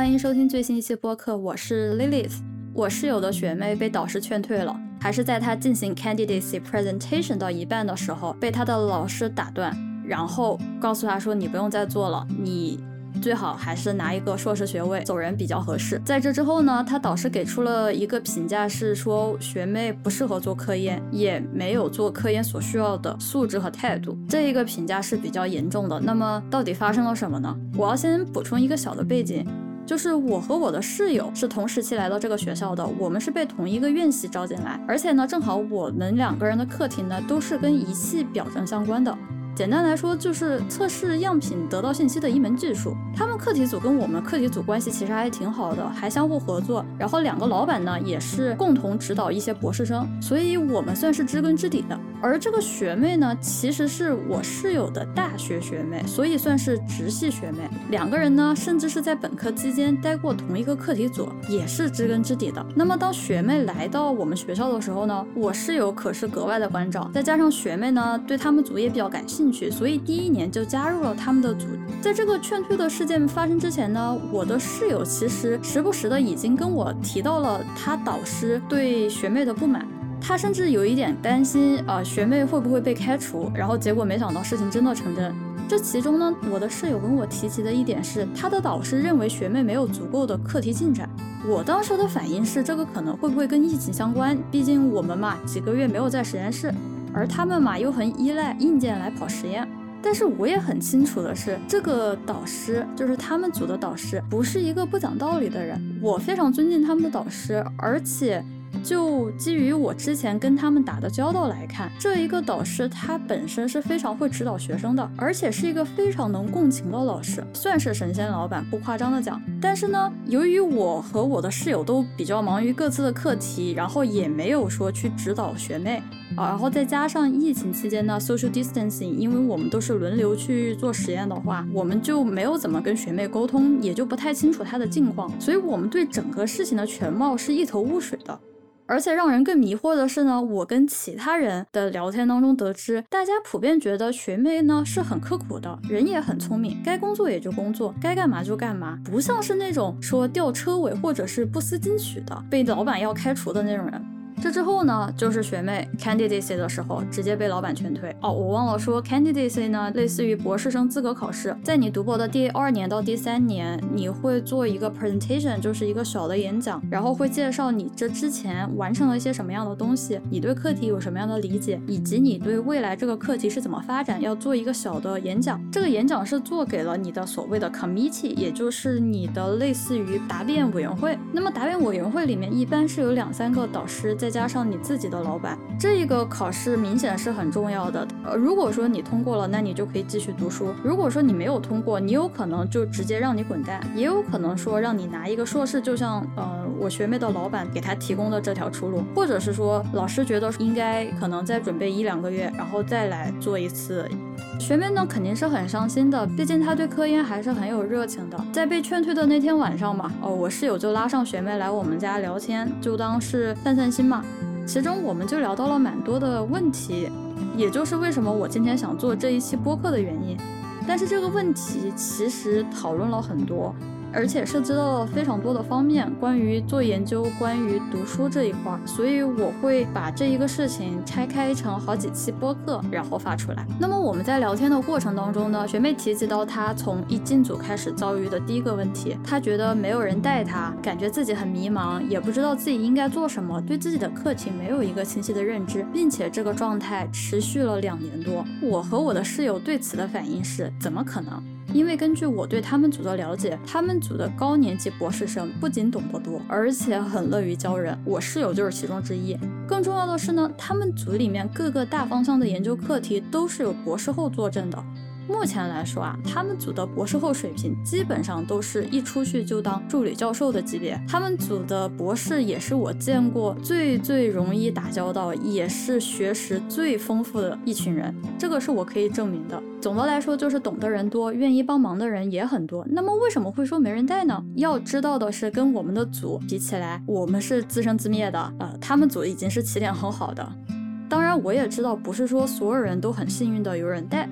欢迎收听最新一期播客，我是 Lilith。我室友的学妹被导师劝退了，还是在她进行 candidacy presentation 到一半的时候，被她的老师打断，然后告诉她说：“你不用再做了，你。”最好还是拿一个硕士学位走人比较合适。在这之后呢，她导师给出了一个评价，是说学妹不适合做科研，也没有做科研所需要的素质和态度。这一个评价是比较严重的。那么到底发生了什么呢？我要先补充一个小的背景，就是我和我的室友是同时期来到这个学校的，我们是被同一个院系招进来，而且呢，正好我们两个人的课题呢都是跟仪器表征相关的。简单来说，就是测试样品得到信息的一门技术。他们课题组跟我们课题组关系其实还挺好的，还相互合作。然后两个老板呢，也是共同指导一些博士生，所以我们算是知根知底的。而这个学妹呢，其实是我室友的大学学妹，所以算是直系学妹。两个人呢，甚至是在本科期间待过同一个课题组，也是知根知底的。那么当学妹来到我们学校的时候呢，我室友可是格外的关照。再加上学妹呢，对他们组也比较感兴趣。所以第一年就加入了他们的组。在这个劝退的事件发生之前呢，我的室友其实时不时的已经跟我提到了他导师对学妹的不满，他甚至有一点担心啊学妹会不会被开除。然后结果没想到事情真的成真。这其中呢，我的室友跟我提及的一点是，他的导师认为学妹没有足够的课题进展。我当时的反应是，这个可能会不会跟疫情相关？毕竟我们嘛几个月没有在实验室。而他们嘛又很依赖硬件来跑实验，但是我也很清楚的是，这个导师就是他们组的导师，不是一个不讲道理的人。我非常尊敬他们的导师，而且。就基于我之前跟他们打的交道来看，这一个导师他本身是非常会指导学生的，而且是一个非常能共情的老师，算是神仙老板，不夸张的讲。但是呢，由于我和我的室友都比较忙于各自的课题，然后也没有说去指导学妹啊，然后再加上疫情期间呢，social distancing，因为我们都是轮流去做实验的话，我们就没有怎么跟学妹沟通，也就不太清楚她的近况，所以我们对整个事情的全貌是一头雾水的。而且让人更迷惑的是呢，我跟其他人的聊天当中得知，大家普遍觉得学妹呢是很刻苦的，人也很聪明，该工作也就工作，该干嘛就干嘛，不像是那种说吊车尾或者是不思进取的，被老板要开除的那种人。这之后呢，就是学妹 candidacy 的时候，直接被老板劝退。哦，我忘了说，candidacy 呢，类似于博士生资格考试，在你读博的第二年到第三年，你会做一个 presentation，就是一个小的演讲，然后会介绍你这之前完成了一些什么样的东西，你对课题有什么样的理解，以及你对未来这个课题是怎么发展，要做一个小的演讲。这个演讲是做给了你的所谓的 committee，也就是你的类似于答辩委员会。那么答辩委员会里面一般是有两三个导师在。加上你自己的老板，这一个考试明显是很重要的。呃，如果说你通过了，那你就可以继续读书；如果说你没有通过，你有可能就直接让你滚蛋，也有可能说让你拿一个硕士，就像呃我学妹的老板给她提供的这条出路，或者是说老师觉得应该可能再准备一两个月，然后再来做一次。学妹呢肯定是很伤心的，毕竟她对科研还是很有热情的。在被劝退的那天晚上嘛，哦，我室友就拉上学妹来我们家聊天，就当是散散心嘛。其中我们就聊到了蛮多的问题，也就是为什么我今天想做这一期播客的原因。但是这个问题其实讨论了很多。而且涉及到了非常多的方面，关于做研究、关于读书这一块，所以我会把这一个事情拆开成好几期播客，然后发出来。那么我们在聊天的过程当中呢，学妹提及到她从一进组开始遭遇的第一个问题，她觉得没有人带她，感觉自己很迷茫，也不知道自己应该做什么，对自己的课题没有一个清晰的认知，并且这个状态持续了两年多。我和我的室友对此的反应是：怎么可能？因为根据我对他们组的了解，他们组的高年级博士生不仅懂得多，而且很乐于教人。我室友就是其中之一。更重要的是呢，他们组里面各个大方向的研究课题都是有博士后坐镇的。目前来说啊，他们组的博士后水平基本上都是一出去就当助理教授的级别。他们组的博士也是我见过最最容易打交道，也是学识最丰富的一群人。这个是我可以证明的。总的来说，就是懂的人多，愿意帮忙的人也很多。那么为什么会说没人带呢？要知道的是，跟我们的组比起来，我们是自生自灭的。呃，他们组已经是起点很好的。当然，我也知道不是说所有人都很幸运的有人带。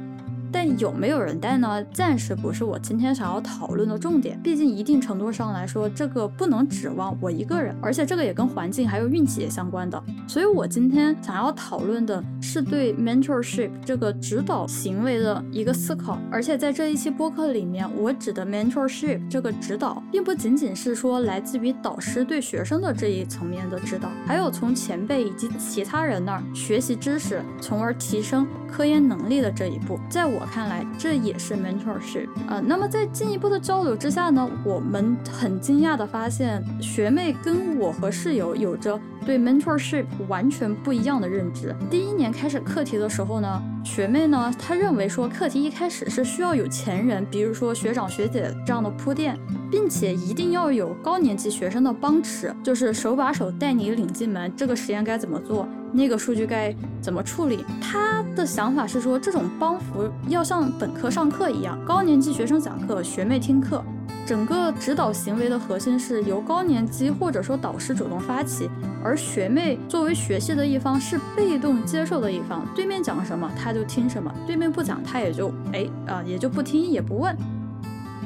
但有没有人带呢？暂时不是我今天想要讨论的重点。毕竟一定程度上来说，这个不能指望我一个人，而且这个也跟环境还有运气也相关的。所以我今天想要讨论的是对 mentorship 这个指导行为的一个思考。而且在这一期播客里面，我指的 mentorship 这个指导，并不仅仅是说来自于导师对学生的这一层面的指导，还有从前辈以及其他人那儿学习知识，从而提升科研能力的这一步。在我我看来，这也是 mentorship 啊。那么在进一步的交流之下呢，我们很惊讶的发现，学妹跟我和室友有着对 mentorship 完全不一样的认知。第一年开始课题的时候呢，学妹呢，她认为说课题一开始是需要有前人，比如说学长学姐这样的铺垫，并且一定要有高年级学生的帮持，就是手把手带你领进门，这个实验该怎么做。那个数据该怎么处理？她的想法是说，这种帮扶要像本科上课一样，高年级学生讲课，学妹听课。整个指导行为的核心是由高年级或者说导师主动发起，而学妹作为学习的一方是被动接受的一方。对面讲什么，他就听什么；对面不讲，他也就哎啊，也就不听也不问。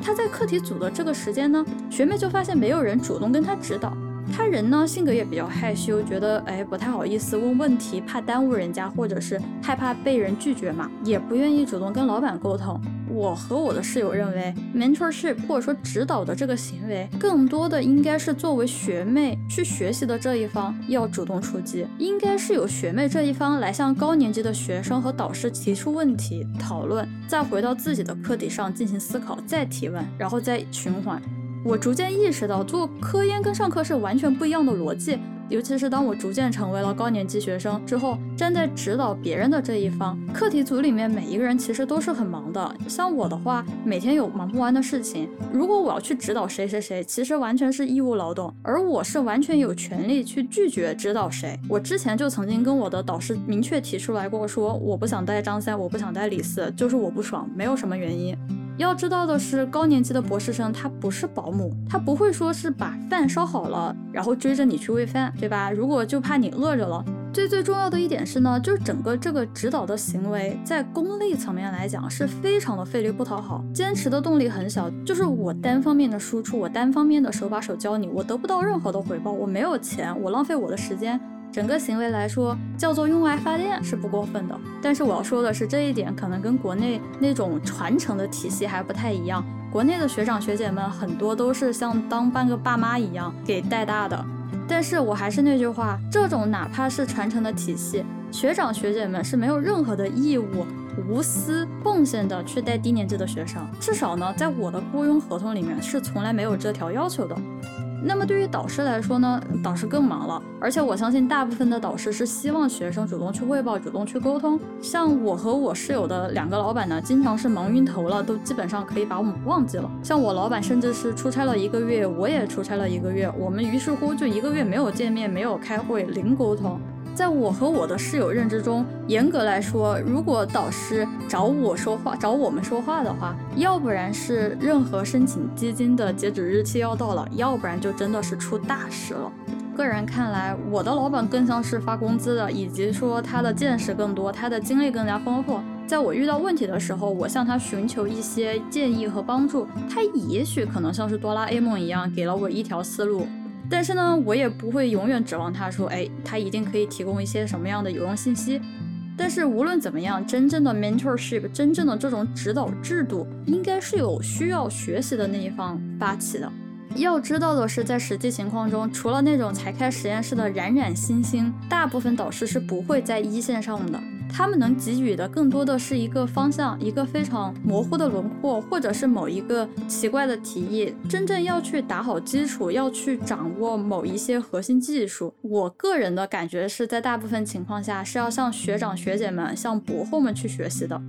他在课题组的这个时间呢，学妹就发现没有人主动跟他指导。他人呢性格也比较害羞，觉得哎不太好意思问问题，怕耽误人家，或者是害怕被人拒绝嘛，也不愿意主动跟老板沟通。我和我的室友认为，mentorship 或者说指导的这个行为，更多的应该是作为学妹去学习的这一方要主动出击，应该是由学妹这一方来向高年级的学生和导师提出问题讨论，再回到自己的课题上进行思考，再提问，然后再循环。我逐渐意识到，做科研跟上课是完全不一样的逻辑。尤其是当我逐渐成为了高年级学生之后，站在指导别人的这一方，课题组里面每一个人其实都是很忙的。像我的话，每天有忙不完的事情。如果我要去指导谁谁谁，其实完全是义务劳动，而我是完全有权利去拒绝指导谁。我之前就曾经跟我的导师明确提出来过，说我不想带张三，我不想带李四，就是我不爽，没有什么原因。要知道的是，高年级的博士生他不是保姆，他不会说是把饭烧好了，然后追着你去喂饭，对吧？如果就怕你饿着了。最最重要的一点是呢，就是整个这个指导的行为，在功利层面来讲是非常的费力不讨好，坚持的动力很小，就是我单方面的输出，我单方面的手把手教你，我得不到任何的回报，我没有钱，我浪费我的时间。整个行为来说，叫做用爱发电是不过分的。但是我要说的是，这一点可能跟国内那种传承的体系还不太一样。国内的学长学姐们很多都是像当半个爸妈一样给带大的。但是我还是那句话，这种哪怕是传承的体系，学长学姐们是没有任何的义务无私奉献的去带低年级的学生。至少呢，在我的雇佣合同里面是从来没有这条要求的。那么对于导师来说呢，导师更忙了，而且我相信大部分的导师是希望学生主动去汇报、主动去沟通。像我和我室友的两个老板呢，经常是忙晕头了，都基本上可以把我们忘记了。像我老板甚至是出差了一个月，我也出差了一个月，我们于是乎就一个月没有见面、没有开会、零沟通。在我和我的室友认知中，严格来说，如果导师找我说话、找我们说话的话，要不然是任何申请基金的截止日期要到了，要不然就真的是出大事了。个人看来，我的老板更像是发工资的，以及说他的见识更多，他的经历更加丰富。在我遇到问题的时候，我向他寻求一些建议和帮助，他也许可能像是哆啦 A 梦一样，给了我一条思路。但是呢，我也不会永远指望他说，哎，他一定可以提供一些什么样的有用信息。但是无论怎么样，真正的 mentorship，真正的这种指导制度，应该是有需要学习的那一方发起的。要知道的是，在实际情况中，除了那种才开实验室的冉冉新星，大部分导师是不会在一线上的。他们能给予的更多的是一个方向，一个非常模糊的轮廓，或者是某一个奇怪的提议。真正要去打好基础，要去掌握某一些核心技术，我个人的感觉是在大部分情况下是要向学长学姐们、向博后们去学习的，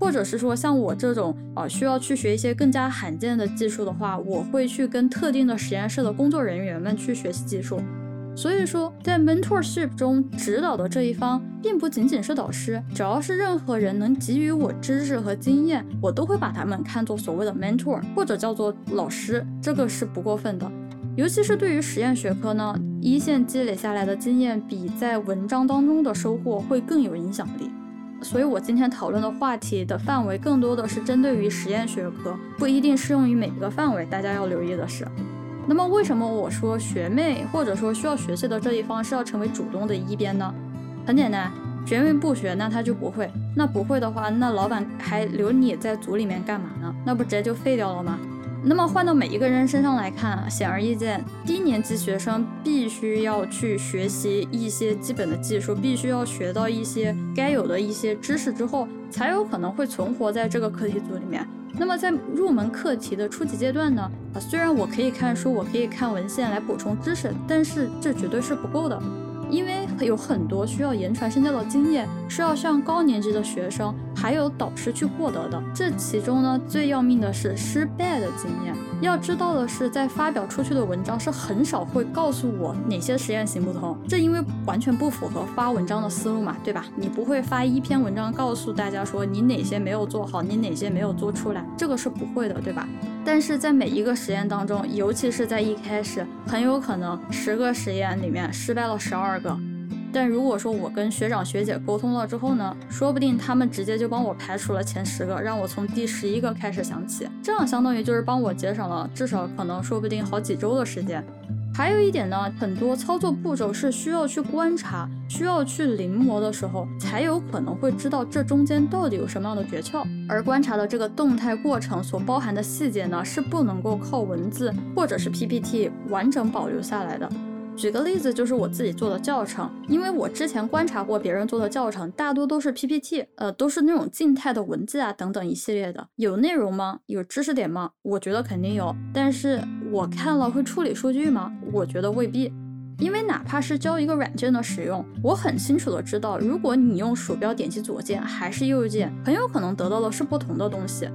或者是说像我这种啊需要去学一些更加罕见的技术的话，我会去跟特定的实验室的工作人员们去学习技术。所以说，在 mentorship 中指导的这一方，并不仅仅是导师，只要是任何人能给予我知识和经验，我都会把他们看作所谓的 mentor，或者叫做老师，这个是不过分的。尤其是对于实验学科呢，一线积累下来的经验，比在文章当中的收获会更有影响力。所以我今天讨论的话题的范围更多的是针对于实验学科，不一定适用于每一个范围。大家要留意的是，那么为什么我说学妹或者说需要学习的这一方是要成为主动的一边呢？很简单，学妹不学，那他就不会。那不会的话，那老板还留你在组里面干嘛呢？那不直接就废掉了吗？那么换到每一个人身上来看，显而易见，低年级学生必须要去学习一些基本的技术，必须要学到一些该有的一些知识之后，才有可能会存活在这个课题组里面。那么在入门课题的初级阶段呢？啊，虽然我可以看书，我可以看文献来补充知识，但是这绝对是不够的。因为有很多需要言传身教的经验，是要向高年级的学生还有导师去获得的。这其中呢，最要命的是失败的经验。要知道的是，在发表出去的文章是很少会告诉我哪些实验行不通，这因为完全不符合发文章的思路嘛，对吧？你不会发一篇文章告诉大家说你哪些没有做好，你哪些没有做出来，这个是不会的，对吧？但是在每一个实验当中，尤其是在一开始，很有可能十个实验里面失败了十二个。但如果说我跟学长学姐沟通了之后呢，说不定他们直接就帮我排除了前十个，让我从第十一个开始想起，这样相当于就是帮我节省了至少可能说不定好几周的时间。还有一点呢，很多操作步骤是需要去观察、需要去临摹的时候，才有可能会知道这中间到底有什么样的诀窍。而观察的这个动态过程所包含的细节呢，是不能够靠文字或者是 PPT 完整保留下来的。举个例子，就是我自己做的教程，因为我之前观察过别人做的教程，大多都是 PPT，呃，都是那种静态的文字啊等等一系列的，有内容吗？有知识点吗？我觉得肯定有，但是我看了会处理数据吗？我觉得未必，因为哪怕是教一个软件的使用，我很清楚的知道，如果你用鼠标点击左键还是右键，很有可能得到的是不同的东西。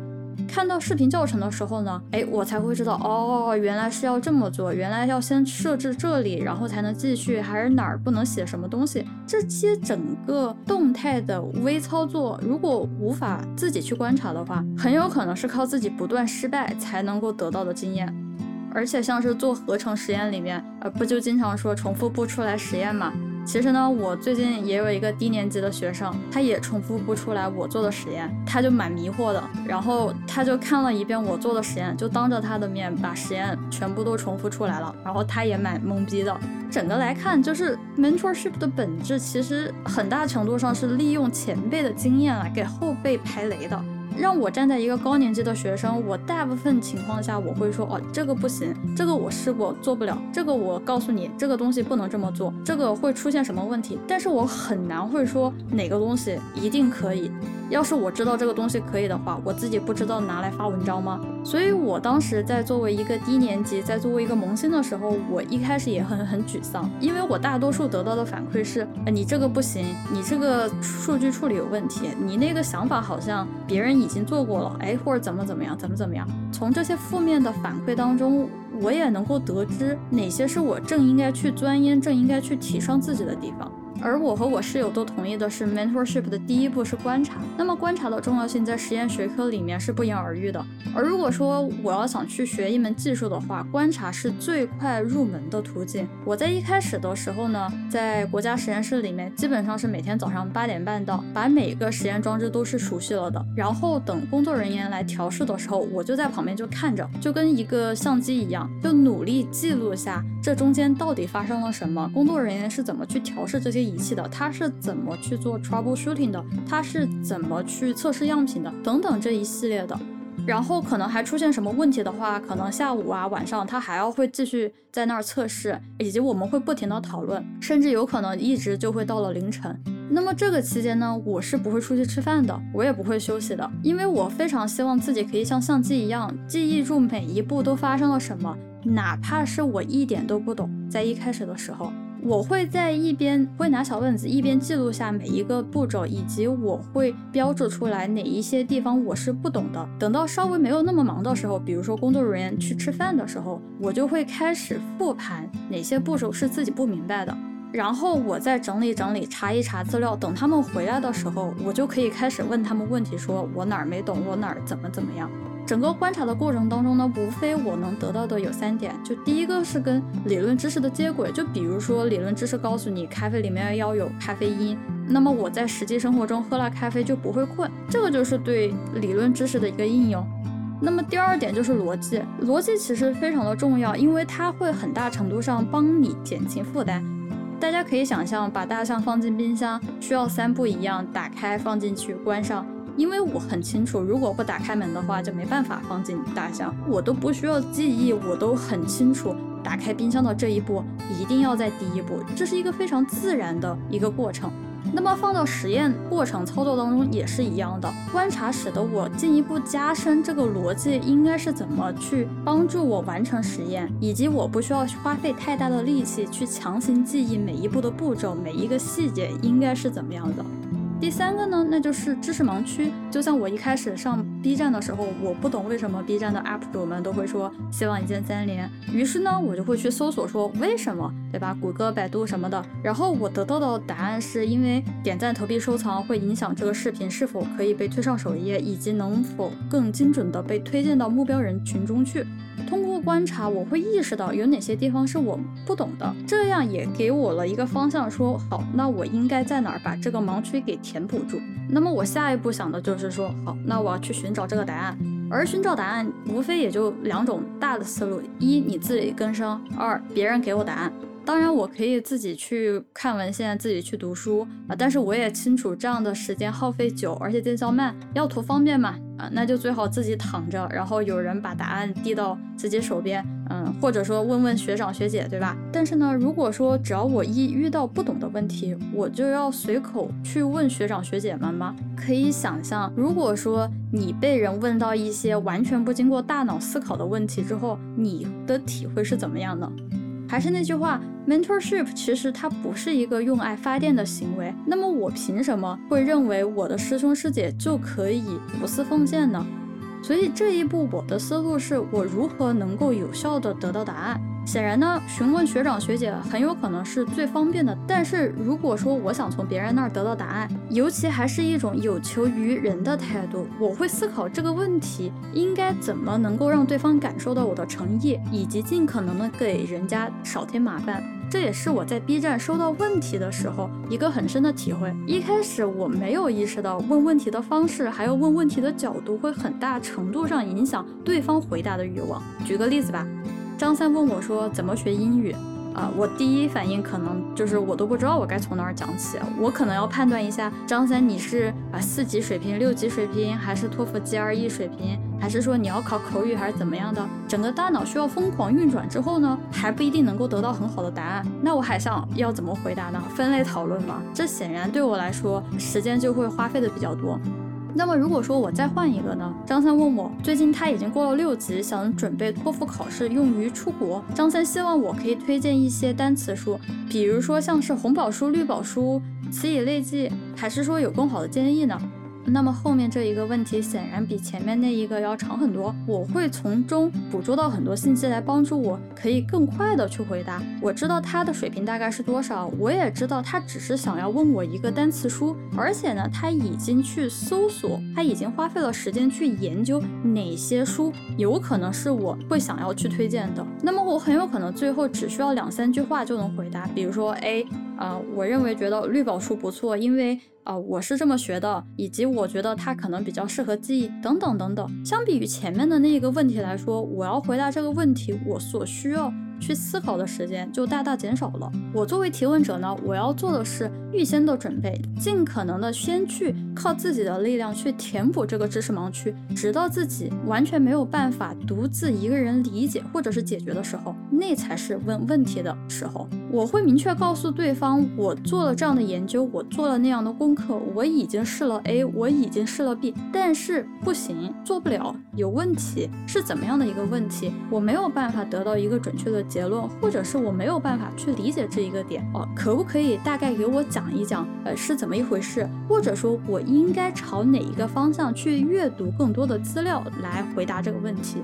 看到视频教程的时候呢，哎，我才会知道哦，原来是要这么做，原来要先设置这里，然后才能继续，还是哪儿不能写什么东西？这些整个动态的微操作，如果无法自己去观察的话，很有可能是靠自己不断失败才能够得到的经验。而且像是做合成实验里面，呃，不就经常说重复不出来实验吗？其实呢，我最近也有一个低年级的学生，他也重复不出来我做的实验，他就蛮迷惑的。然后他就看了一遍我做的实验，就当着他的面把实验全部都重复出来了。然后他也蛮懵逼的。整个来看，就是 mentorship 的本质其实很大程度上是利用前辈的经验来给后辈排雷的。让我站在一个高年级的学生，我大部分情况下我会说，哦，这个不行，这个我试过做不了，这个我告诉你，这个东西不能这么做，这个会出现什么问题，但是我很难会说哪个东西一定可以。要是我知道这个东西可以的话，我自己不知道拿来发文章吗？所以我当时在作为一个低年级，在作为一个萌新的时候，我一开始也很很沮丧，因为我大多数得到的反馈是，你这个不行，你这个数据处理有问题，你那个想法好像别人已经做过了，哎，或者怎么怎么样，怎么怎么样。从这些负面的反馈当中，我也能够得知哪些是我正应该去钻研、正应该去提升自己的地方。而我和我室友都同意的是，mentorship 的第一步是观察。那么观察的重要性在实验学科里面是不言而喻的。而如果说我要想去学一门技术的话，观察是最快入门的途径。我在一开始的时候呢，在国家实验室里面，基本上是每天早上八点半到，把每个实验装置都是熟悉了的。然后等工作人员来调试的时候，我就在旁边就看着，就跟一个相机一样，就努力记录下这中间到底发生了什么，工作人员是怎么去调试这些。仪器的，它是怎么去做 troubleshooting 的？它是怎么去测试样品的？等等这一系列的，然后可能还出现什么问题的话，可能下午啊晚上他还要会继续在那儿测试，以及我们会不停的讨论，甚至有可能一直就会到了凌晨。那么这个期间呢，我是不会出去吃饭的，我也不会休息的，因为我非常希望自己可以像相机一样记忆住每一步都发生了什么，哪怕是我一点都不懂，在一开始的时候。我会在一边会拿小本子，一边记录下每一个步骤，以及我会标注出来哪一些地方我是不懂的。等到稍微没有那么忙的时候，比如说工作人员去吃饭的时候，我就会开始复盘哪些步骤是自己不明白的，然后我再整理整理，查一查资料。等他们回来的时候，我就可以开始问他们问题，说我哪儿没懂，我哪儿怎么怎么样。整个观察的过程当中呢，无非我能得到的有三点，就第一个是跟理论知识的接轨，就比如说理论知识告诉你咖啡里面要有咖啡因，那么我在实际生活中喝了咖啡就不会困。这个就是对理论知识的一个应用。那么第二点就是逻辑，逻辑其实非常的重要，因为它会很大程度上帮你减轻负担。大家可以想象，把大象放进冰箱需要三步一样：打开、放进去、关上。因为我很清楚，如果不打开门的话，就没办法放进大象。我都不需要记忆，我都很清楚，打开冰箱的这一步一定要在第一步，这是一个非常自然的一个过程。那么放到实验过程操作当中也是一样的，观察使得我进一步加深这个逻辑应该是怎么去帮助我完成实验，以及我不需要花费太大的力气去强行记忆每一步的步骤，每一个细节应该是怎么样的。第三个呢，那就是知识盲区。就像我一开始上 B 站的时候，我不懂为什么 B 站的 UP 主们都会说希望一键三连，于是呢，我就会去搜索说为什么，对吧？谷歌、百度什么的。然后我得到的答案是因为点赞、投币、收藏会影响这个视频是否可以被推上首页，以及能否更精准的被推荐到目标人群中去。通过观察，我会意识到有哪些地方是我不懂的，这样也给我了一个方向，说好，那我应该在哪儿把这个盲区给填补住。那么我下一步想的就是说，好，那我要去寻找这个答案。而寻找答案，无非也就两种大的思路：一，你自己跟生；二，别人给我答案。当然，我可以自己去看文献，自己去读书啊，但是我也清楚这样的时间耗费久，而且见效慢，要图方便嘛啊，那就最好自己躺着，然后有人把答案递到自己手边，嗯，或者说问问学长学姐，对吧？但是呢，如果说只要我一遇到不懂的问题，我就要随口去问学长学姐们吗？可以想象，如果说你被人问到一些完全不经过大脑思考的问题之后，你的体会是怎么样的？还是那句话，mentorship 其实它不是一个用爱发电的行为。那么我凭什么会认为我的师兄师姐就可以无私奉献呢？所以这一步我的思路是我如何能够有效的得到答案。显然呢，询问学长学姐很有可能是最方便的。但是如果说我想从别人那儿得到答案，尤其还是一种有求于人的态度，我会思考这个问题应该怎么能够让对方感受到我的诚意，以及尽可能的给人家少添麻烦。这也是我在 B 站收到问题的时候一个很深的体会。一开始我没有意识到问问题的方式，还有问问题的角度，会很大程度上影响对方回答的欲望。举个例子吧。张三问我说：“怎么学英语？”啊，我第一反应可能就是我都不知道我该从哪儿讲起。我可能要判断一下，张三你是啊四级水平、六级水平，还是托福 GRE 水平，还是说你要考口语，还是怎么样的？整个大脑需要疯狂运转之后呢，还不一定能够得到很好的答案。那我还想要怎么回答呢？分类讨论嘛，这显然对我来说时间就会花费的比较多。那么如果说我再换一个呢？张三问我，最近他已经过了六级，想准备托福考试用于出国。张三希望我可以推荐一些单词书，比如说像是红宝书、绿宝书、词以类记，还是说有更好的建议呢？那么后面这一个问题显然比前面那一个要长很多，我会从中捕捉到很多信息来帮助我，可以更快的去回答。我知道他的水平大概是多少，我也知道他只是想要问我一个单词书，而且呢，他已经去搜索，他已经花费了时间去研究哪些书有可能是我会想要去推荐的。那么我很有可能最后只需要两三句话就能回答，比如说 A。啊，我认为觉得绿宝书不错，因为啊，我是这么学的，以及我觉得它可能比较适合记忆，等等等等。相比于前面的那一个问题来说，我要回答这个问题，我所需要。去思考的时间就大大减少了。我作为提问者呢，我要做的是预先的准备，尽可能的先去靠自己的力量去填补这个知识盲区，直到自己完全没有办法独自一个人理解或者是解决的时候，那才是问问题的时候。我会明确告诉对方，我做了这样的研究，我做了那样的功课，我已经试了 A，我已经试了 B，但是不行，做不了，有问题，是怎么样的一个问题？我没有办法得到一个准确的。结论，或者是我没有办法去理解这一个点哦，可不可以大概给我讲一讲，呃，是怎么一回事？或者说，我应该朝哪一个方向去阅读更多的资料来回答这个问题？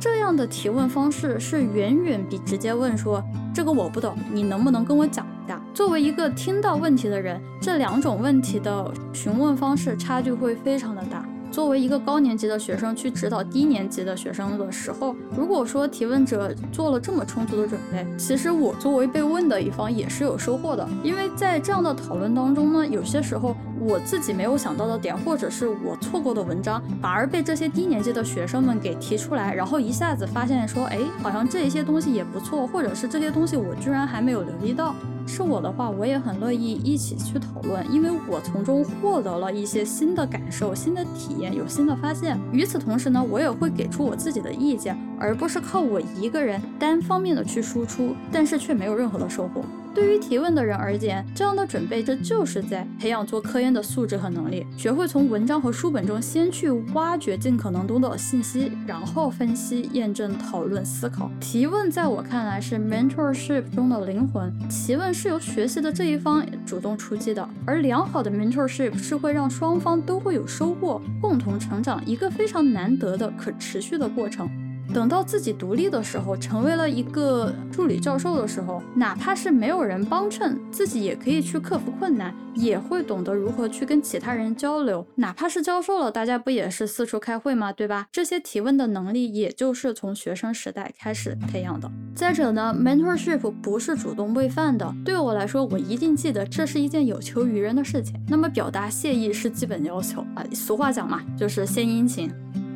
这样的提问方式是远远比直接问说这个我不懂，你能不能跟我讲一下？作为一个听到问题的人，这两种问题的询问方式差距会非常的大。作为一个高年级的学生去指导低年级的学生的时候，如果说提问者做了这么充足的准备，其实我作为被问的一方也是有收获的。因为在这样的讨论当中呢，有些时候我自己没有想到的点，或者是我错过的文章，反而被这些低年级的学生们给提出来，然后一下子发现说，哎，好像这一些东西也不错，或者是这些东西我居然还没有留意到。是我的话，我也很乐意一起去讨论，因为我从中获得了一些新的感受、新的体验，有新的发现。与此同时呢，我也会给出我自己的意见，而不是靠我一个人单方面的去输出，但是却没有任何的收获。对于提问的人而言，这样的准备，这就是在培养做科研的素质和能力，学会从文章和书本中先去挖掘尽可能多的信息，然后分析、验证、讨论、思考。提问在我看来是 mentorship 中的灵魂，提问是由学习的这一方主动出击的，而良好的 mentorship 是会让双方都会有收获，共同成长，一个非常难得的可持续的过程。等到自己独立的时候，成为了一个助理教授的时候，哪怕是没有人帮衬，自己也可以去克服困难，也会懂得如何去跟其他人交流。哪怕是教授了，大家不也是四处开会吗？对吧？这些提问的能力，也就是从学生时代开始培养的。再者呢，mentorship 不是主动喂饭的。对我来说，我一定记得这是一件有求于人的事情。那么表达谢意是基本要求啊。俗话讲嘛，就是献殷勤。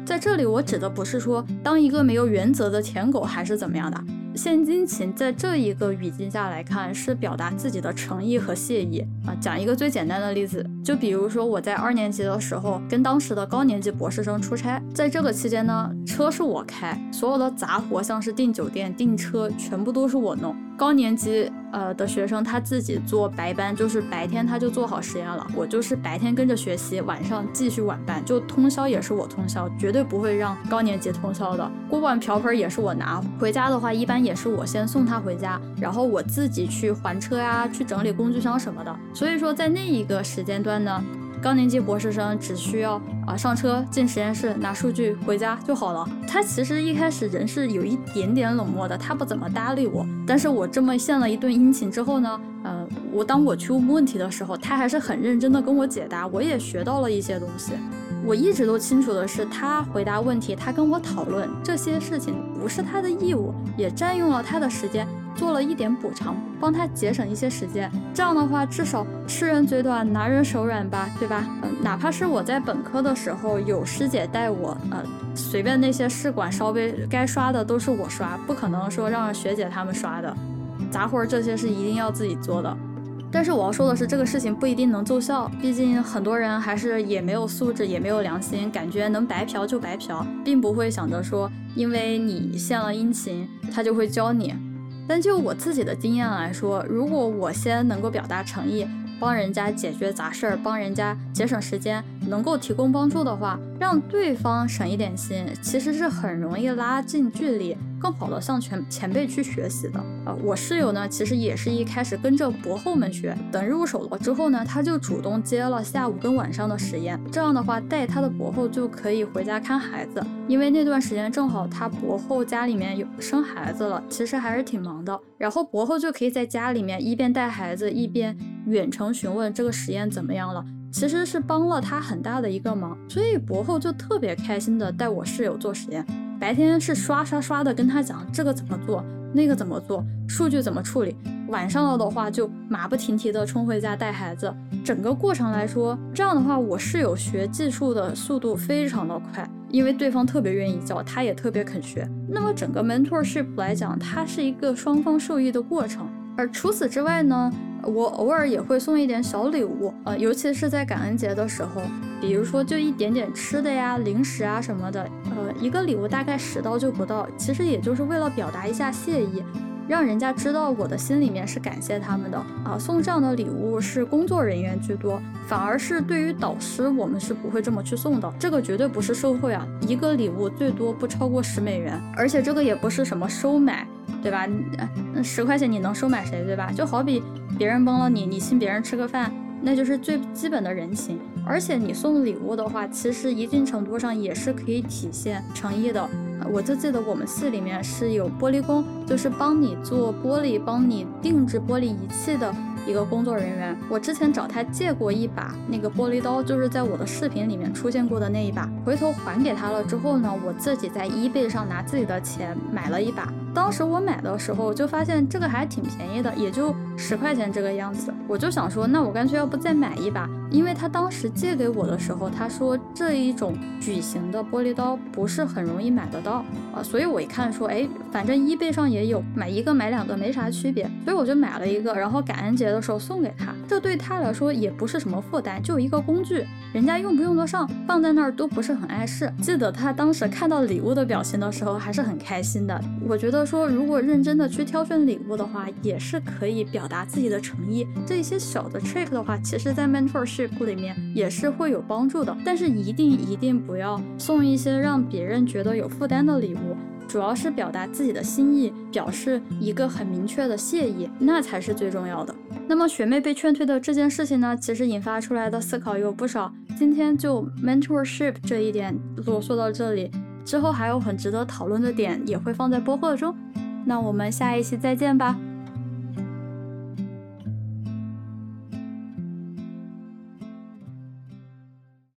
在这里，我指的不是说当一个没有原则的舔狗，还是怎么样的。献殷勤，在这一个语境下来看，是表达自己的诚意和谢意啊。讲一个最简单的例子，就比如说我在二年级的时候，跟当时的高年级博士生出差，在这个期间呢，车是我开，所有的杂活，像是订酒店、订车，全部都是我弄。高年级呃的学生他自己做白班，就是白天他就做好实验了。我就是白天跟着学习，晚上继续晚班，就通宵也是我通宵，绝对不会让高年级通宵的。锅碗瓢盆也是我拿回家的话，一般也是我先送他回家，然后我自己去还车呀，去整理工具箱什么的。所以说在那一个时间段呢。高年级博士生只需要啊上车进实验室拿数据回家就好了。他其实一开始人是有一点点冷漠的，他不怎么搭理我。但是我这么献了一顿殷勤之后呢，呃，我当我去问问题的时候，他还是很认真的跟我解答，我也学到了一些东西。我一直都清楚的是，他回答问题，他跟我讨论这些事情不是他的义务，也占用了他的时间。做了一点补偿，帮他节省一些时间。这样的话，至少吃人嘴短，拿人手软吧，对吧？嗯，哪怕是我在本科的时候有师姐带我，呃，随便那些试管烧杯该刷的都是我刷，不可能说让学姐他们刷的。杂活这些是一定要自己做的。但是我要说的是，这个事情不一定能奏效，毕竟很多人还是也没有素质，也没有良心，感觉能白嫖就白嫖，并不会想着说，因为你献了殷勤，他就会教你。但就我自己的经验来说，如果我先能够表达诚意，帮人家解决杂事儿，帮人家节省时间，能够提供帮助的话，让对方省一点心，其实是很容易拉近距离。更好的向前前辈去学习的。啊，我室友呢，其实也是一开始跟着博后们学，等入手了之后呢，他就主动接了下午跟晚上的实验，这样的话带他的博后就可以回家看孩子，因为那段时间正好他博后家里面有生孩子了，其实还是挺忙的，然后博后就可以在家里面一边带孩子一边远程询问这个实验怎么样了，其实是帮了他很大的一个忙，所以博后就特别开心的带我室友做实验。白天是刷刷刷的跟他讲这个怎么做，那个怎么做，数据怎么处理。晚上了的话就马不停蹄的冲回家带孩子。整个过程来说，这样的话我室友学技术的速度非常的快，因为对方特别愿意教，他也特别肯学。那么整个 mentorship 来讲，它是一个双方受益的过程。而除此之外呢？我偶尔也会送一点小礼物，呃，尤其是在感恩节的时候，比如说就一点点吃的呀、零食啊什么的，呃，一个礼物大概十刀就不到，其实也就是为了表达一下谢意，让人家知道我的心里面是感谢他们的啊。送这样的礼物是工作人员居多，反而是对于导师我们是不会这么去送的，这个绝对不是受贿啊，一个礼物最多不超过十美元，而且这个也不是什么收买。对吧？那十块钱你能收买谁？对吧？就好比别人帮了你，你请别人吃个饭，那就是最基本的人情。而且你送礼物的话，其实一定程度上也是可以体现诚意的。我就记得我们系里面是有玻璃工，就是帮你做玻璃、帮你定制玻璃仪器的一个工作人员，我之前找他借过一把那个玻璃刀，就是在我的视频里面出现过的那一把，回头还给他了之后呢，我自己在 eBay 上拿自己的钱买了一把。当时我买的时候就发现这个还挺便宜的，也就十块钱这个样子。我就想说，那我干脆要不再买一把？因为他当时借给我的时候，他说这一种矩形的玻璃刀不是很容易买得到啊，所以我一看说，哎，反正 eBay 上也有，买一个买两个没啥区别，所以我就买了一个，然后感恩节的时候送给他。这对他来说也不是什么负担，就一个工具，人家用不用得上，放在那儿都不是很碍事。记得他当时看到礼物的表情的时候，还是很开心的。我觉得。说如果认真的去挑选礼物的话，也是可以表表达自己的诚意。这一些小的 trick 的话，其实在 mentorship 里面也是会有帮助的。但是一定一定不要送一些让别人觉得有负担的礼物，主要是表达自己的心意，表示一个很明确的谢意，那才是最重要的。那么学妹被劝退的这件事情呢，其实引发出来的思考有不少。今天就 mentorship 这一点啰嗦到这里。之后还有很值得讨论的点，也会放在播客中。那我们下一期再见吧。